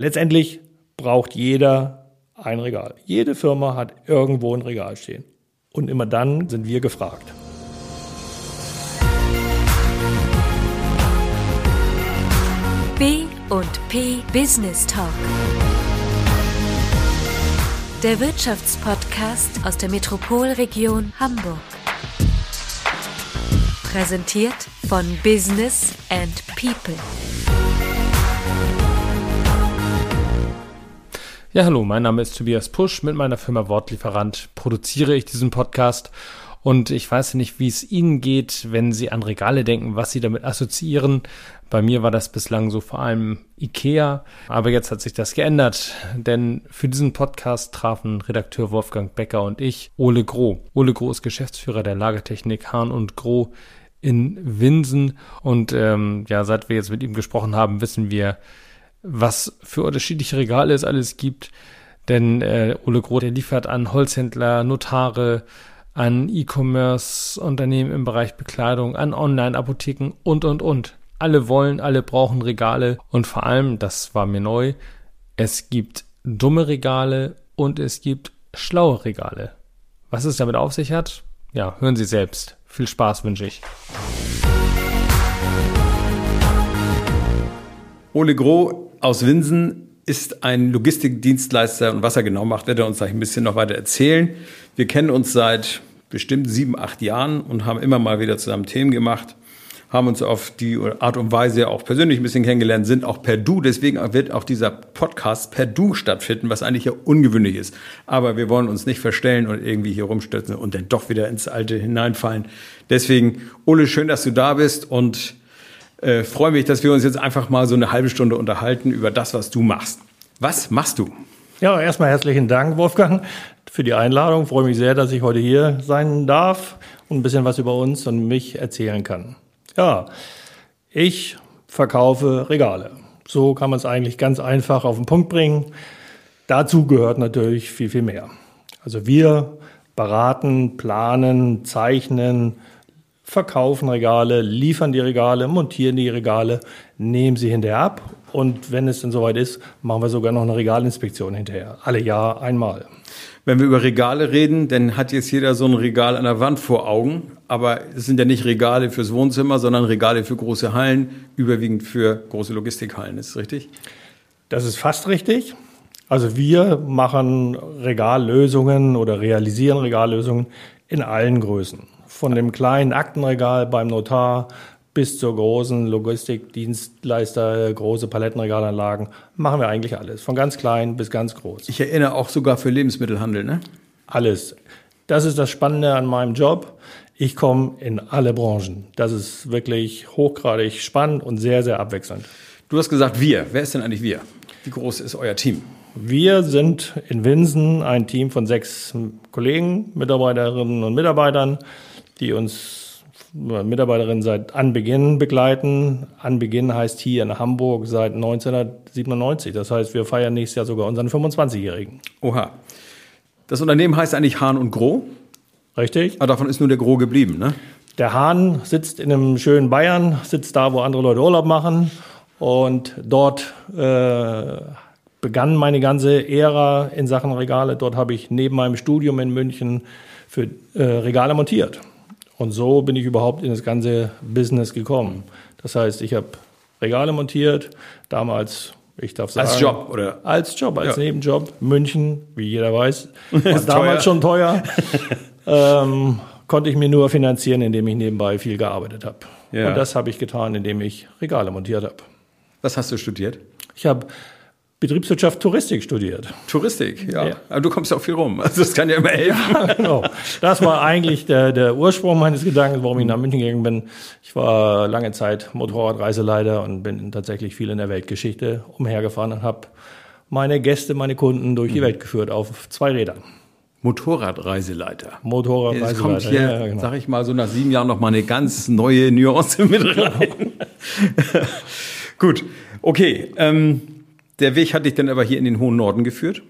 Letztendlich braucht jeder ein Regal. Jede Firma hat irgendwo ein Regal stehen. Und immer dann sind wir gefragt. B und P Business Talk. Der Wirtschaftspodcast aus der Metropolregion Hamburg. Präsentiert von Business and People. Ja, hallo, mein Name ist Tobias Pusch. Mit meiner Firma Wortlieferant produziere ich diesen Podcast. Und ich weiß nicht, wie es Ihnen geht, wenn Sie an Regale denken, was Sie damit assoziieren. Bei mir war das bislang so vor allem Ikea, aber jetzt hat sich das geändert, denn für diesen Podcast trafen Redakteur Wolfgang Becker und ich Ole Groh. Ole Groh ist Geschäftsführer der Lagertechnik Hahn und Groh in Winsen und ähm, ja, seit wir jetzt mit ihm gesprochen haben, wissen wir, was für unterschiedliche Regale es alles gibt. Denn äh, Ole Groth, der liefert an Holzhändler, Notare, an E-Commerce-Unternehmen im Bereich Bekleidung, an Online-Apotheken und, und, und. Alle wollen, alle brauchen Regale und vor allem, das war mir neu, es gibt dumme Regale und es gibt schlaue Regale. Was es damit auf sich hat? Ja, hören Sie selbst. Viel Spaß wünsche ich. Ole Groh aus Winsen ist ein Logistikdienstleister und was er genau macht, wird er uns gleich ein bisschen noch weiter erzählen. Wir kennen uns seit bestimmt sieben, acht Jahren und haben immer mal wieder zusammen Themen gemacht, haben uns auf die Art und Weise auch persönlich ein bisschen kennengelernt, sind auch per Du. Deswegen wird auch dieser Podcast per Du stattfinden, was eigentlich ja ungewöhnlich ist. Aber wir wollen uns nicht verstellen und irgendwie hier rumstürzen und dann doch wieder ins Alte hineinfallen. Deswegen, Ole, schön, dass du da bist und äh, freue mich, dass wir uns jetzt einfach mal so eine halbe Stunde unterhalten über das, was du machst. Was machst du? Ja, erstmal herzlichen Dank, Wolfgang, für die Einladung. Ich freue mich sehr, dass ich heute hier sein darf und ein bisschen was über uns und mich erzählen kann. Ja, ich verkaufe Regale. So kann man es eigentlich ganz einfach auf den Punkt bringen. Dazu gehört natürlich viel, viel mehr. Also wir beraten, planen, zeichnen, verkaufen Regale, liefern die Regale, montieren die Regale, nehmen sie hinterher ab und wenn es dann soweit ist, machen wir sogar noch eine Regalinspektion hinterher. Alle Jahr einmal. Wenn wir über Regale reden, dann hat jetzt jeder so ein Regal an der Wand vor Augen. Aber es sind ja nicht Regale fürs Wohnzimmer, sondern Regale für große Hallen, überwiegend für große Logistikhallen. Ist das richtig? Das ist fast richtig. Also wir machen Regallösungen oder realisieren Regallösungen in allen Größen. Von dem kleinen Aktenregal beim Notar bis zur großen Logistikdienstleister, große Palettenregalanlagen, machen wir eigentlich alles. Von ganz klein bis ganz groß. Ich erinnere auch sogar für Lebensmittelhandel, ne? Alles. Das ist das Spannende an meinem Job. Ich komme in alle Branchen. Das ist wirklich hochgradig spannend und sehr, sehr abwechselnd. Du hast gesagt wir. Wer ist denn eigentlich wir? Wie groß ist euer Team? Wir sind in Winsen ein Team von sechs Kollegen, Mitarbeiterinnen und Mitarbeitern die uns Mitarbeiterinnen seit Anbeginn begleiten. Anbeginn heißt hier in Hamburg seit 1997. Das heißt, wir feiern nächstes Jahr sogar unseren 25-Jährigen. Oha. Das Unternehmen heißt eigentlich Hahn und Groh. Richtig. Aber davon ist nur der Groh geblieben, ne? Der Hahn sitzt in einem schönen Bayern, sitzt da, wo andere Leute Urlaub machen. Und dort äh, begann meine ganze Ära in Sachen Regale. Dort habe ich neben meinem Studium in München für äh, Regale montiert. Und so bin ich überhaupt in das ganze Business gekommen. Das heißt, ich habe Regale montiert, damals, ich darf sagen. Als Job, oder? Als Job, als ja. Nebenjob. München, wie jeder weiß, war damals teuer. schon teuer. ähm, konnte ich mir nur finanzieren, indem ich nebenbei viel gearbeitet habe. Ja. Und das habe ich getan, indem ich Regale montiert habe. Was hast du studiert? Ich habe Betriebswirtschaft Touristik studiert. Touristik, ja. ja. Aber du kommst ja auch viel rum. Also das kann ja immer helfen. Ja, genau. Das war eigentlich der, der Ursprung meines Gedankens, warum ich nach München gegangen bin. Ich war lange Zeit Motorradreiseleiter und bin tatsächlich viel in der Weltgeschichte umhergefahren und habe meine Gäste, meine Kunden durch die mhm. Welt geführt auf zwei Rädern. Motorradreiseleiter. Motorradreiseleiter. Jetzt kommt hier, ja, genau. sag ich mal, so nach sieben Jahren noch mal eine ganz neue Nuance mit rein. Gut, okay. Ähm, der Weg hat dich dann aber hier in den hohen Norden geführt?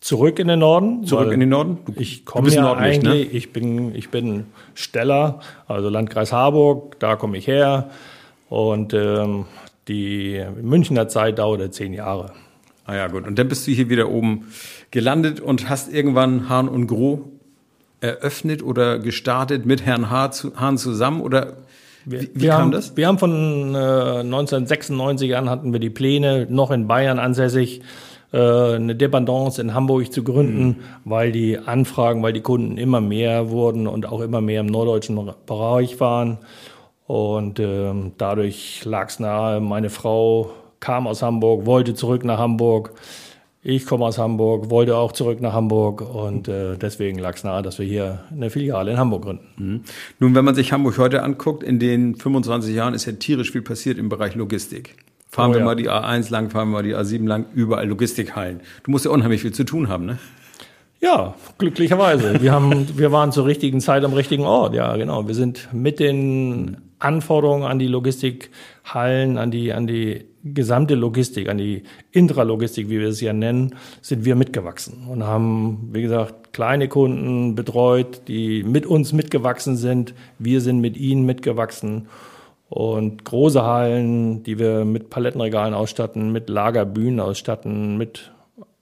Zurück in den Norden? Zurück in den Norden? Du, ich komme ja eigentlich, ne? ich bin, ich bin Steller, also Landkreis Harburg, da komme ich her. Und ähm, Die Münchner Zeit dauerte zehn Jahre. Ah ja, gut. Und dann bist du hier wieder oben gelandet und hast irgendwann Hahn und Groh eröffnet oder gestartet mit Herrn Hahn zusammen oder wie, wie wir kam haben, das? Wir haben von äh, 1996 an hatten wir die Pläne, noch in Bayern ansässig, äh, eine Dependance in Hamburg zu gründen, mhm. weil die Anfragen, weil die Kunden immer mehr wurden und auch immer mehr im norddeutschen Bereich waren. Und äh, dadurch lag es nahe, meine Frau kam aus Hamburg, wollte zurück nach Hamburg. Ich komme aus Hamburg, wollte auch zurück nach Hamburg und äh, deswegen lag es nahe, dass wir hier eine Filiale in Hamburg gründen. Mhm. Nun, wenn man sich Hamburg heute anguckt, in den 25 Jahren ist ja tierisch viel passiert im Bereich Logistik. Fahren oh, wir ja. mal die A1 lang, fahren wir mal die A7 lang, überall Logistikhallen. Du musst ja unheimlich viel zu tun haben, ne? Ja, glücklicherweise. Wir haben, wir waren zur richtigen Zeit am richtigen Ort. Ja, genau. Wir sind mit den Anforderungen an die Logistikhallen, an die, an die gesamte Logistik, an die Intralogistik, wie wir es ja nennen, sind wir mitgewachsen und haben, wie gesagt, kleine Kunden betreut, die mit uns mitgewachsen sind. Wir sind mit ihnen mitgewachsen und große Hallen, die wir mit Palettenregalen ausstatten, mit Lagerbühnen ausstatten, mit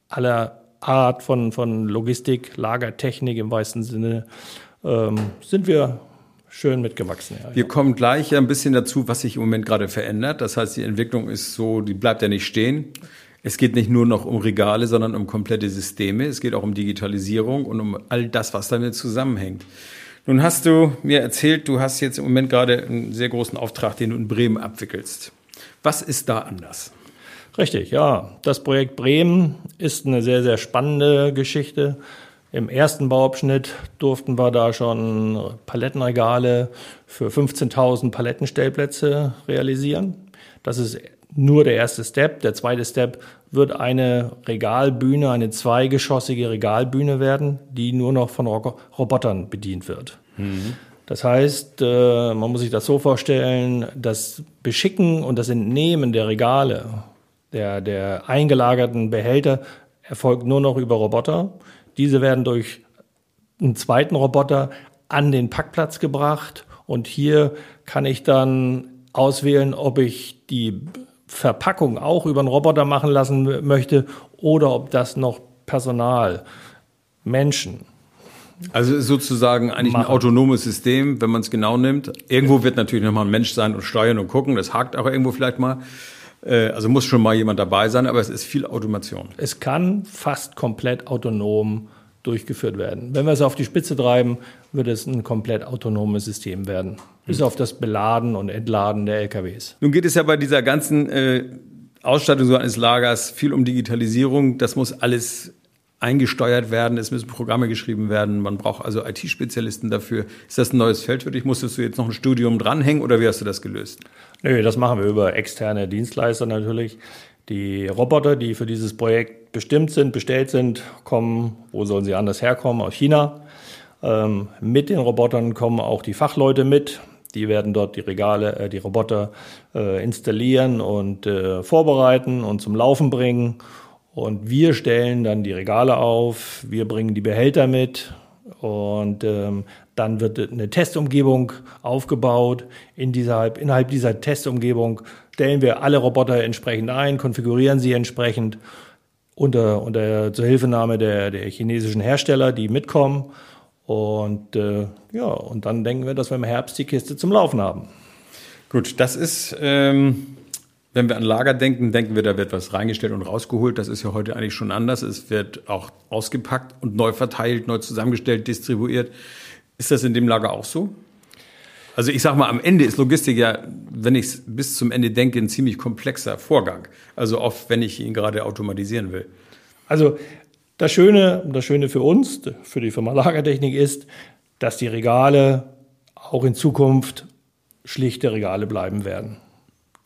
aller Art von, von Logistik, Lagertechnik im weitesten Sinne, ähm, sind wir schön mitgewachsen. Ja, Wir ja. kommen gleich ein bisschen dazu, was sich im Moment gerade verändert. Das heißt, die Entwicklung ist so, die bleibt ja nicht stehen. Es geht nicht nur noch um Regale, sondern um komplette Systeme. Es geht auch um Digitalisierung und um all das, was damit zusammenhängt. Nun hast du mir erzählt, du hast jetzt im Moment gerade einen sehr großen Auftrag, den du in Bremen abwickelst. Was ist da anders? Richtig, ja. Das Projekt Bremen ist eine sehr, sehr spannende Geschichte. Im ersten Bauabschnitt durften wir da schon Palettenregale für 15.000 Palettenstellplätze realisieren. Das ist nur der erste Step. Der zweite Step wird eine Regalbühne, eine zweigeschossige Regalbühne werden, die nur noch von Robotern bedient wird. Mhm. Das heißt, äh, man muss sich das so vorstellen, das Beschicken und das Entnehmen der Regale, der, der eingelagerten Behälter, erfolgt nur noch über Roboter. Diese werden durch einen zweiten Roboter an den Packplatz gebracht und hier kann ich dann auswählen, ob ich die Verpackung auch über einen Roboter machen lassen möchte oder ob das noch Personal, Menschen. Also sozusagen eigentlich machen. ein autonomes System, wenn man es genau nimmt. Irgendwo wird natürlich nochmal ein Mensch sein und steuern und gucken. Das hakt auch irgendwo vielleicht mal. Äh, also muss schon mal jemand dabei sein, aber es ist viel Automation. Es kann fast komplett autonom durchgeführt werden. Wenn wir es auf die Spitze treiben, wird es ein komplett autonomes System werden. Bis auf das Beladen und Entladen der LKWs. Nun geht es ja bei dieser ganzen äh, Ausstattung so eines Lagers viel um Digitalisierung. Das muss alles eingesteuert werden, es müssen Programme geschrieben werden, man braucht also IT-Spezialisten dafür. Ist das ein neues Feld für dich? Musstest du jetzt noch ein Studium dranhängen oder wie hast du das gelöst? Nö, das machen wir über externe Dienstleister natürlich. Die Roboter, die für dieses Projekt bestimmt sind, bestellt sind, kommen, wo sollen sie anders herkommen? Aus China. Ähm, mit den Robotern kommen auch die Fachleute mit. Die werden dort die Regale, äh, die Roboter äh, installieren und äh, vorbereiten und zum Laufen bringen. Und wir stellen dann die Regale auf, wir bringen die Behälter mit und ähm, dann wird eine Testumgebung aufgebaut. In dieser, innerhalb dieser Testumgebung stellen wir alle Roboter entsprechend ein, konfigurieren sie entsprechend unter, unter Zuhilfenahme der, der chinesischen Hersteller, die mitkommen. Und äh, ja, und dann denken wir, dass wir im Herbst die Kiste zum Laufen haben. Gut, das ist ähm, wenn wir an Lager denken, denken wir, da wird was reingestellt und rausgeholt. Das ist ja heute eigentlich schon anders. Es wird auch ausgepackt und neu verteilt, neu zusammengestellt, distribuiert. Ist das in dem Lager auch so? Also ich sage mal, am Ende ist Logistik ja, wenn ich es bis zum Ende denke, ein ziemlich komplexer Vorgang. Also oft, wenn ich ihn gerade automatisieren will. Also das Schöne, das Schöne für uns, für die Firma Lagertechnik ist, dass die Regale auch in Zukunft schlichte Regale bleiben werden.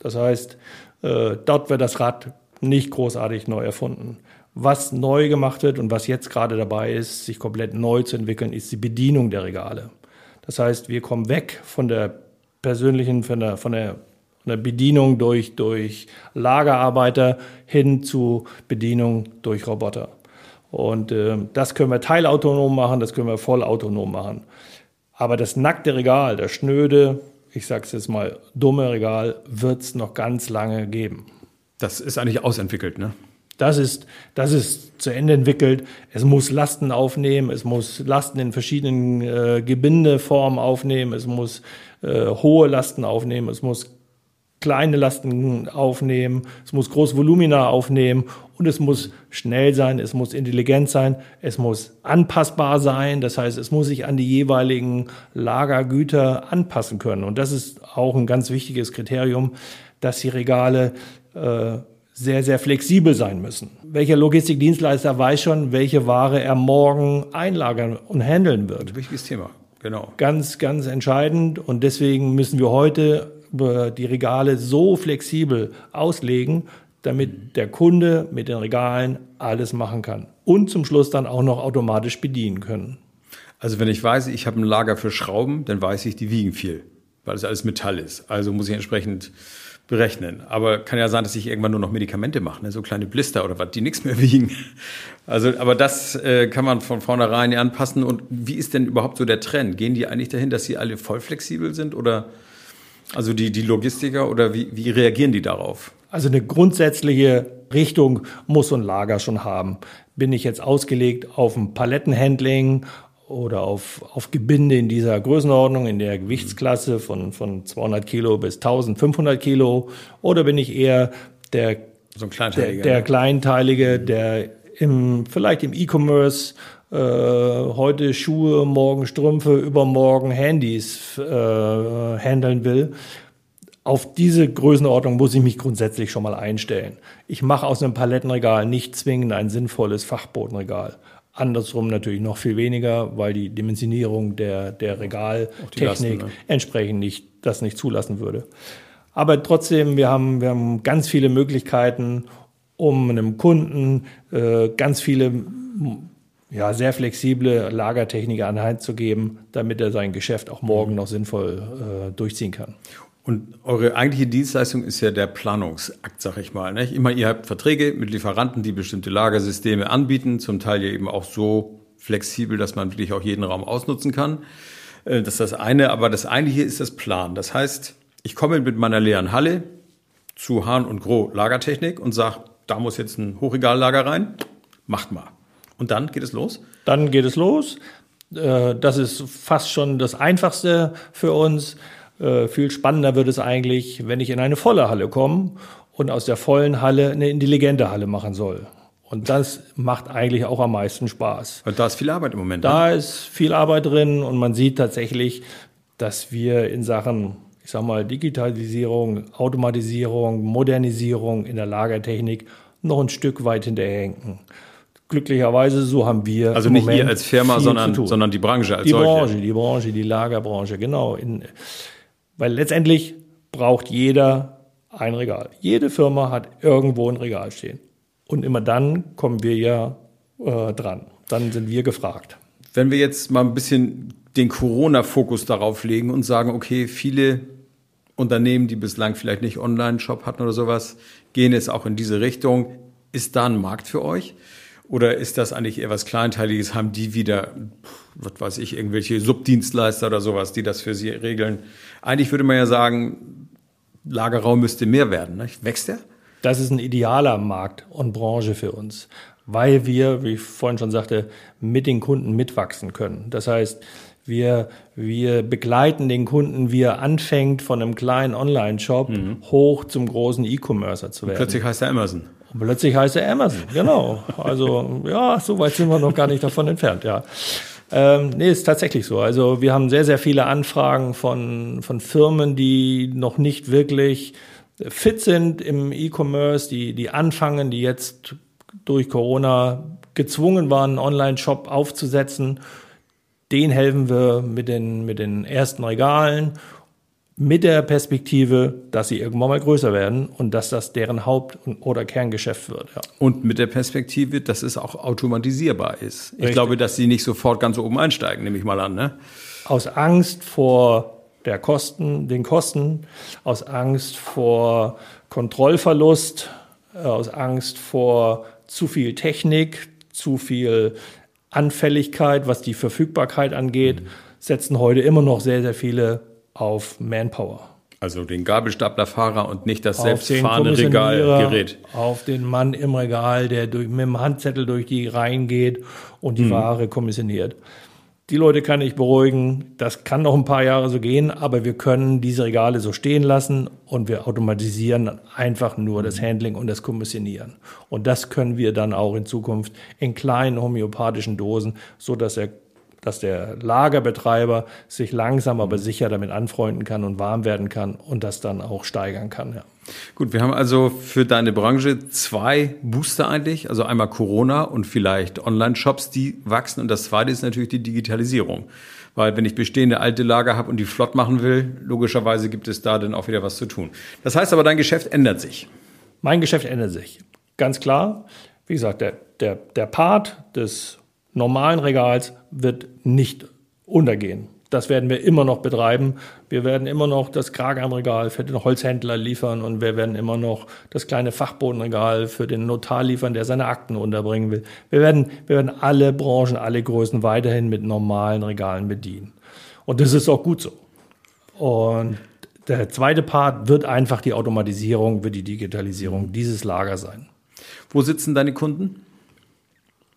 Das heißt, äh, dort wird das Rad nicht großartig neu erfunden. Was neu gemacht wird und was jetzt gerade dabei ist, sich komplett neu zu entwickeln, ist die Bedienung der Regale. Das heißt, wir kommen weg von der persönlichen, von der, von der, von der Bedienung durch, durch Lagerarbeiter hin zu Bedienung durch Roboter. Und äh, das können wir teilautonom machen, das können wir vollautonom machen. Aber das nackte Regal, das schnöde, ich sage es jetzt mal, dumme Regal wird es noch ganz lange geben. Das ist eigentlich ausentwickelt, ne? Das ist, das ist zu Ende entwickelt. Es muss Lasten aufnehmen, es muss Lasten in verschiedenen äh, Gebindeformen aufnehmen, es muss äh, hohe Lasten aufnehmen, es muss kleine Lasten aufnehmen, es muss große Volumina aufnehmen und es muss schnell sein, es muss intelligent sein, es muss anpassbar sein, das heißt, es muss sich an die jeweiligen Lagergüter anpassen können. Und das ist auch ein ganz wichtiges Kriterium, dass die Regale äh, sehr, sehr flexibel sein müssen. Welcher Logistikdienstleister weiß schon, welche Ware er morgen einlagern und handeln wird? Wichtiges Thema, genau. Ganz, ganz entscheidend. Und deswegen müssen wir heute die Regale so flexibel auslegen, damit der Kunde mit den Regalen alles machen kann. Und zum Schluss dann auch noch automatisch bedienen können. Also wenn ich weiß, ich habe ein Lager für Schrauben, dann weiß ich, die wiegen viel, weil es alles Metall ist. Also muss ich entsprechend berechnen. Aber kann ja sein, dass ich irgendwann nur noch Medikamente mache, ne? so kleine Blister oder was, die nichts mehr wiegen. Also, aber das äh, kann man von vornherein anpassen. Und wie ist denn überhaupt so der Trend? Gehen die eigentlich dahin, dass sie alle voll flexibel sind oder also die, die Logistiker oder wie, wie reagieren die darauf? Also eine grundsätzliche Richtung muss so ein Lager schon haben. Bin ich jetzt ausgelegt auf ein Palettenhandling, oder auf, auf Gebinde in dieser Größenordnung, in der Gewichtsklasse von, von 200 Kilo bis 1500 Kilo? Oder bin ich eher der, so ein Kleinteilige, der, der Kleinteilige, der im, vielleicht im E-Commerce äh, heute Schuhe, morgen Strümpfe, übermorgen Handys äh, handeln will? Auf diese Größenordnung muss ich mich grundsätzlich schon mal einstellen. Ich mache aus einem Palettenregal nicht zwingend ein sinnvolles Fachbodenregal. Andersrum natürlich noch viel weniger, weil die Dimensionierung der, der Regaltechnik Lasten, ne? entsprechend nicht, das nicht zulassen würde. Aber trotzdem, wir haben, wir haben ganz viele Möglichkeiten, um einem Kunden äh, ganz viele ja, sehr flexible Lagertechnik an Hand zu geben, damit er sein Geschäft auch morgen noch sinnvoll äh, durchziehen kann. Und eure eigentliche Dienstleistung ist ja der Planungsakt, sag ich mal. Nicht? Immer ihr habt Verträge mit Lieferanten, die bestimmte Lagersysteme anbieten, zum Teil ja eben auch so flexibel, dass man wirklich auch jeden Raum ausnutzen kann. Äh, das ist das eine, aber das eigentliche ist das Plan. Das heißt, ich komme mit meiner leeren Halle zu Hahn und Groh Lagertechnik und sage, da muss jetzt ein Hochregallager rein, macht mal. Und dann geht es los? Dann geht es los. Äh, das ist fast schon das Einfachste für uns. Äh, viel spannender wird es eigentlich, wenn ich in eine volle Halle komme und aus der vollen Halle eine intelligente Halle machen soll. Und das macht eigentlich auch am meisten Spaß. Und da ist viel Arbeit im Moment. Da ne? ist viel Arbeit drin und man sieht tatsächlich, dass wir in Sachen, ich sag mal, Digitalisierung, Automatisierung, Modernisierung in der Lagertechnik noch ein Stück weit hinterherhinken. Glücklicherweise, so haben wir. Also nicht Moment ihr als Firma, sondern, sondern die Branche als die solche. Die Branche, die Branche, die Lagerbranche, genau. In, weil letztendlich braucht jeder ein Regal. Jede Firma hat irgendwo ein Regal stehen. Und immer dann kommen wir ja äh, dran. Dann sind wir gefragt. Wenn wir jetzt mal ein bisschen den Corona-Fokus darauf legen und sagen, okay, viele Unternehmen, die bislang vielleicht nicht Online-Shop hatten oder sowas, gehen jetzt auch in diese Richtung. Ist da ein Markt für euch? Oder ist das eigentlich eher was Kleinteiliges? Haben die wieder, was weiß ich, irgendwelche Subdienstleister oder sowas, die das für sie regeln? Eigentlich würde man ja sagen, Lagerraum müsste mehr werden. Ne? Wächst der? Das ist ein idealer Markt und Branche für uns, weil wir, wie ich vorhin schon sagte, mit den Kunden mitwachsen können. Das heißt, wir, wir begleiten den Kunden, wie er anfängt, von einem kleinen Online-Shop mhm. hoch zum großen E-Commercer zu werden. Und plötzlich heißt er Amazon. Und plötzlich heißt er Amazon, genau. Also ja, so weit sind wir noch gar nicht davon entfernt, ja. Ähm, nee, ist tatsächlich so. Also wir haben sehr, sehr viele Anfragen von, von Firmen, die noch nicht wirklich fit sind im E-Commerce, die, die anfangen, die jetzt durch Corona gezwungen waren, einen Online-Shop aufzusetzen. Den helfen wir mit den, mit den ersten Regalen mit der Perspektive, dass sie irgendwann mal größer werden und dass das deren Haupt- oder Kerngeschäft wird. Ja. Und mit der Perspektive, dass es auch automatisierbar ist. Ich Richtig. glaube, dass sie nicht sofort ganz oben einsteigen, nehme ich mal an. Ne? Aus Angst vor der Kosten, den Kosten, aus Angst vor Kontrollverlust, äh, aus Angst vor zu viel Technik, zu viel Anfälligkeit, was die Verfügbarkeit angeht, mhm. setzen heute immer noch sehr, sehr viele auf Manpower. Also den Gabelstaplerfahrer und nicht das selbstfahrende Regalgerät. Auf den Mann im Regal, der durch, mit dem Handzettel durch die Reihen geht und Mhm. die Ware kommissioniert. Die Leute kann ich beruhigen. Das kann noch ein paar Jahre so gehen, aber wir können diese Regale so stehen lassen und wir automatisieren einfach nur das Handling und das Kommissionieren. Und das können wir dann auch in Zukunft in kleinen homöopathischen Dosen, so dass er dass der Lagerbetreiber sich langsam aber sicher damit anfreunden kann und warm werden kann und das dann auch steigern kann. Ja. Gut, wir haben also für deine Branche zwei Booster eigentlich. Also einmal Corona und vielleicht Online-Shops, die wachsen. Und das zweite ist natürlich die Digitalisierung. Weil wenn ich bestehende alte Lager habe und die flott machen will, logischerweise gibt es da dann auch wieder was zu tun. Das heißt aber, dein Geschäft ändert sich. Mein Geschäft ändert sich. Ganz klar. Wie gesagt, der, der, der Part des normalen Regals wird nicht untergehen. Das werden wir immer noch betreiben. Wir werden immer noch das Kragarmregal für den Holzhändler liefern und wir werden immer noch das kleine Fachbodenregal für den Notar liefern, der seine Akten unterbringen will. Wir werden, wir werden alle Branchen, alle Größen weiterhin mit normalen Regalen bedienen. Und das ist auch gut so. Und der zweite Part wird einfach die Automatisierung, wird die Digitalisierung dieses Lagers sein. Wo sitzen deine Kunden?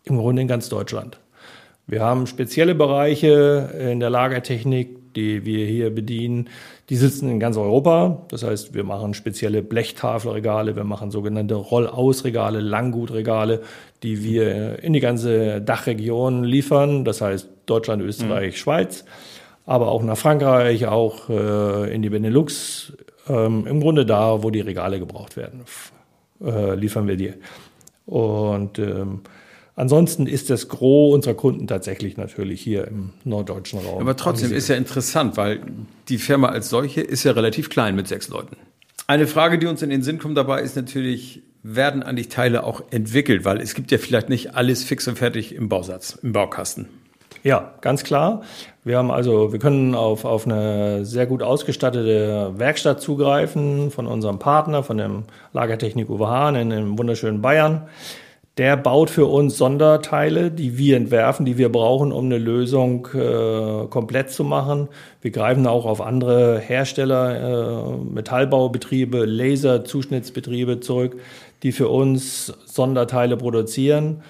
Im Grunde in ganz Deutschland. Wir haben spezielle Bereiche in der Lagertechnik, die wir hier bedienen. Die sitzen in ganz Europa. Das heißt, wir machen spezielle Blechtafelregale, wir machen sogenannte Rollausregale, Langgutregale, die wir in die ganze Dachregion liefern. Das heißt Deutschland, Österreich, Schweiz, aber auch nach Frankreich, auch äh, in die Benelux. Ähm, Im Grunde da, wo die Regale gebraucht werden, äh, liefern wir die. Und ähm, ansonsten ist das Gros unserer Kunden tatsächlich natürlich hier im norddeutschen Raum. Aber trotzdem angesiedelt. ist ja interessant, weil die Firma als solche ist ja relativ klein mit sechs Leuten. Eine Frage, die uns in den Sinn kommt dabei, ist natürlich, werden eigentlich Teile auch entwickelt? Weil es gibt ja vielleicht nicht alles fix und fertig im Bausatz, im Baukasten. Ja, ganz klar. Wir haben also, wir können auf, auf eine sehr gut ausgestattete Werkstatt zugreifen von unserem Partner, von dem Lagertechnik Uwe Hahn in dem wunderschönen Bayern. Der baut für uns Sonderteile, die wir entwerfen, die wir brauchen, um eine Lösung äh, komplett zu machen. Wir greifen auch auf andere Hersteller, äh, Metallbaubetriebe, Laserzuschnittsbetriebe zurück, die für uns Sonderteile produzieren.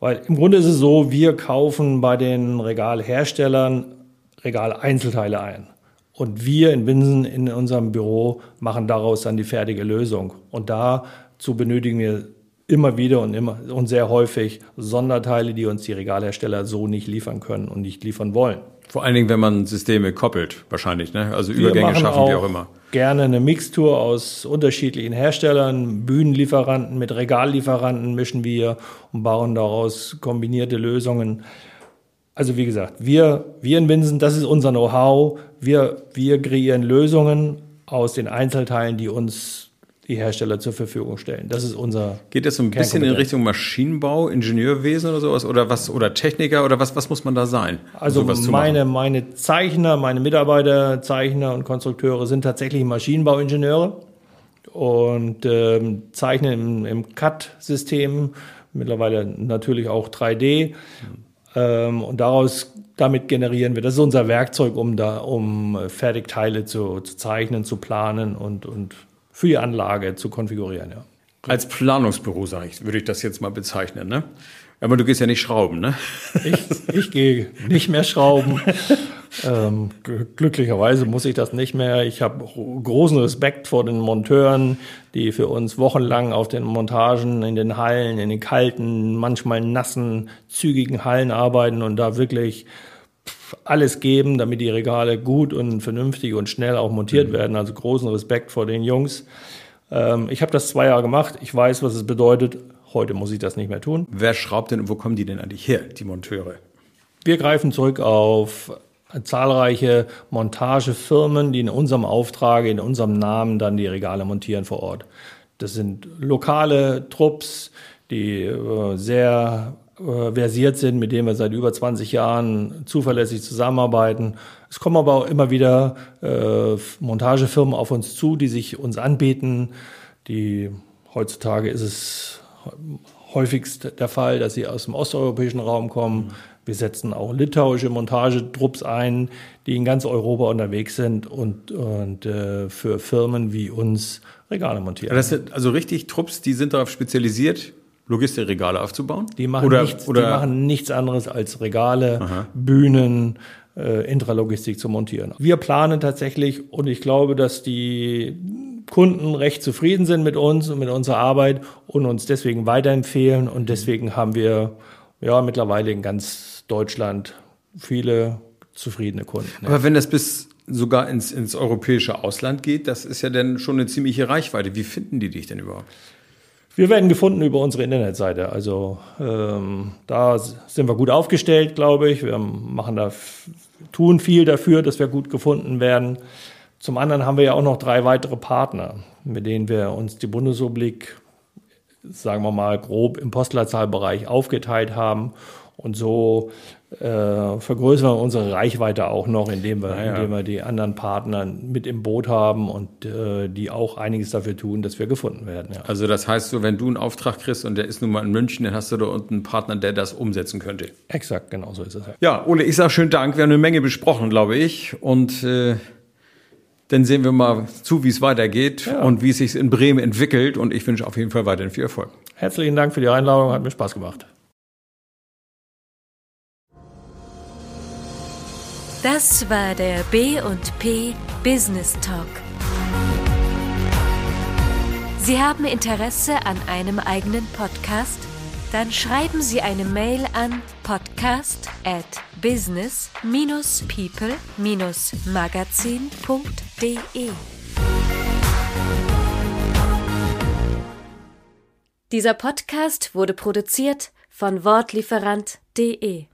Weil im Grunde ist es so, wir kaufen bei den Regalherstellern Regaleinzelteile ein. Und wir in Winsen in unserem Büro machen daraus dann die fertige Lösung. Und dazu benötigen wir immer wieder und immer und sehr häufig Sonderteile, die uns die Regalhersteller so nicht liefern können und nicht liefern wollen. Vor allen Dingen, wenn man Systeme koppelt, wahrscheinlich, ne? Also Übergänge machen schaffen, wie auch immer. Gerne eine Mixtur aus unterschiedlichen Herstellern, Bühnenlieferanten mit Regallieferanten mischen wir und bauen daraus kombinierte Lösungen. Also wie gesagt, wir, wir in Winsen, das ist unser Know-how. Wir, wir kreieren Lösungen aus den Einzelteilen, die uns die Hersteller zur Verfügung stellen. Das ist unser Geht das so ein bisschen in. Richtung Maschinenbau, Ingenieurwesen oder sowas? Oder was, oder Techniker oder was, was muss man da sein? um Also meine, meine Zeichner, meine Mitarbeiter, Zeichner und Konstrukteure sind tatsächlich Maschinenbauingenieure und ähm, zeichnen im, im CAD-System, mittlerweile natürlich auch 3D. Ähm, und daraus, damit generieren wir, das ist unser Werkzeug, um da, um äh, Fertigteile zu, zu zeichnen, zu planen und, und für die Anlage zu konfigurieren, ja. Als Planungsbüro, sage ich, würde ich das jetzt mal bezeichnen, ne? Aber du gehst ja nicht schrauben, ne? Ich, ich gehe nicht mehr schrauben. ähm, gl- glücklicherweise muss ich das nicht mehr. Ich habe großen Respekt vor den Monteuren, die für uns wochenlang auf den Montagen in den Hallen, in den kalten, manchmal nassen, zügigen Hallen arbeiten und da wirklich alles geben, damit die Regale gut und vernünftig und schnell auch montiert werden. Also großen Respekt vor den Jungs. Ähm, ich habe das zwei Jahre gemacht. Ich weiß, was es bedeutet. Heute muss ich das nicht mehr tun. Wer schraubt denn und wo kommen die denn eigentlich her, die Monteure? Wir greifen zurück auf zahlreiche Montagefirmen, die in unserem Auftrag, in unserem Namen dann die Regale montieren vor Ort. Das sind lokale Trupps, die äh, sehr äh, versiert sind, mit denen wir seit über 20 Jahren zuverlässig zusammenarbeiten. Es kommen aber auch immer wieder äh, Montagefirmen auf uns zu, die sich uns anbieten. Die heutzutage ist es häufigst der Fall, dass sie aus dem osteuropäischen Raum kommen. Wir setzen auch litauische Montagetrupps ein, die in ganz Europa unterwegs sind und, und äh, für Firmen wie uns Regale montieren. Das sind also richtig Trupps, die sind darauf spezialisiert, Logistikregale aufzubauen? Die machen, oder, nichts, oder die machen nichts anderes als Regale, Aha. Bühnen, äh, Intralogistik zu montieren. Wir planen tatsächlich und ich glaube, dass die Kunden recht zufrieden sind mit uns und mit unserer Arbeit und uns deswegen weiterempfehlen und deswegen haben wir ja mittlerweile in ganz Deutschland viele zufriedene Kunden. Ja. Aber wenn das bis sogar ins, ins europäische Ausland geht, das ist ja dann schon eine ziemliche Reichweite. Wie finden die dich denn überhaupt? Wir werden gefunden über unsere Internetseite. Also ähm, da sind wir gut aufgestellt, glaube ich. Wir machen da, tun viel dafür, dass wir gut gefunden werden. Zum anderen haben wir ja auch noch drei weitere Partner, mit denen wir uns die Bundesrepublik, sagen wir mal, grob im Postleitzahlbereich aufgeteilt haben. Und so äh, vergrößern wir unsere Reichweite auch noch, indem wir, ja. indem wir die anderen Partner mit im Boot haben und äh, die auch einiges dafür tun, dass wir gefunden werden. Ja. Also das heißt so, wenn du einen Auftrag kriegst und der ist nun mal in München, dann hast du da unten einen Partner, der das umsetzen könnte. Exakt, genau so ist es. Ja, Ole, ich sage schönen Dank. Wir haben eine Menge besprochen, glaube ich. Und äh, dann sehen wir mal zu, wie es weitergeht ja. und wie es sich in Bremen entwickelt. Und ich wünsche auf jeden Fall weiterhin viel Erfolg. Herzlichen Dank für die Einladung, hat mir Spaß gemacht. Das war der B&P Business Talk. Sie haben Interesse an einem eigenen Podcast? Dann schreiben Sie eine Mail an podcast at business-people-magazin.de. Dieser Podcast wurde produziert von Wortlieferant.de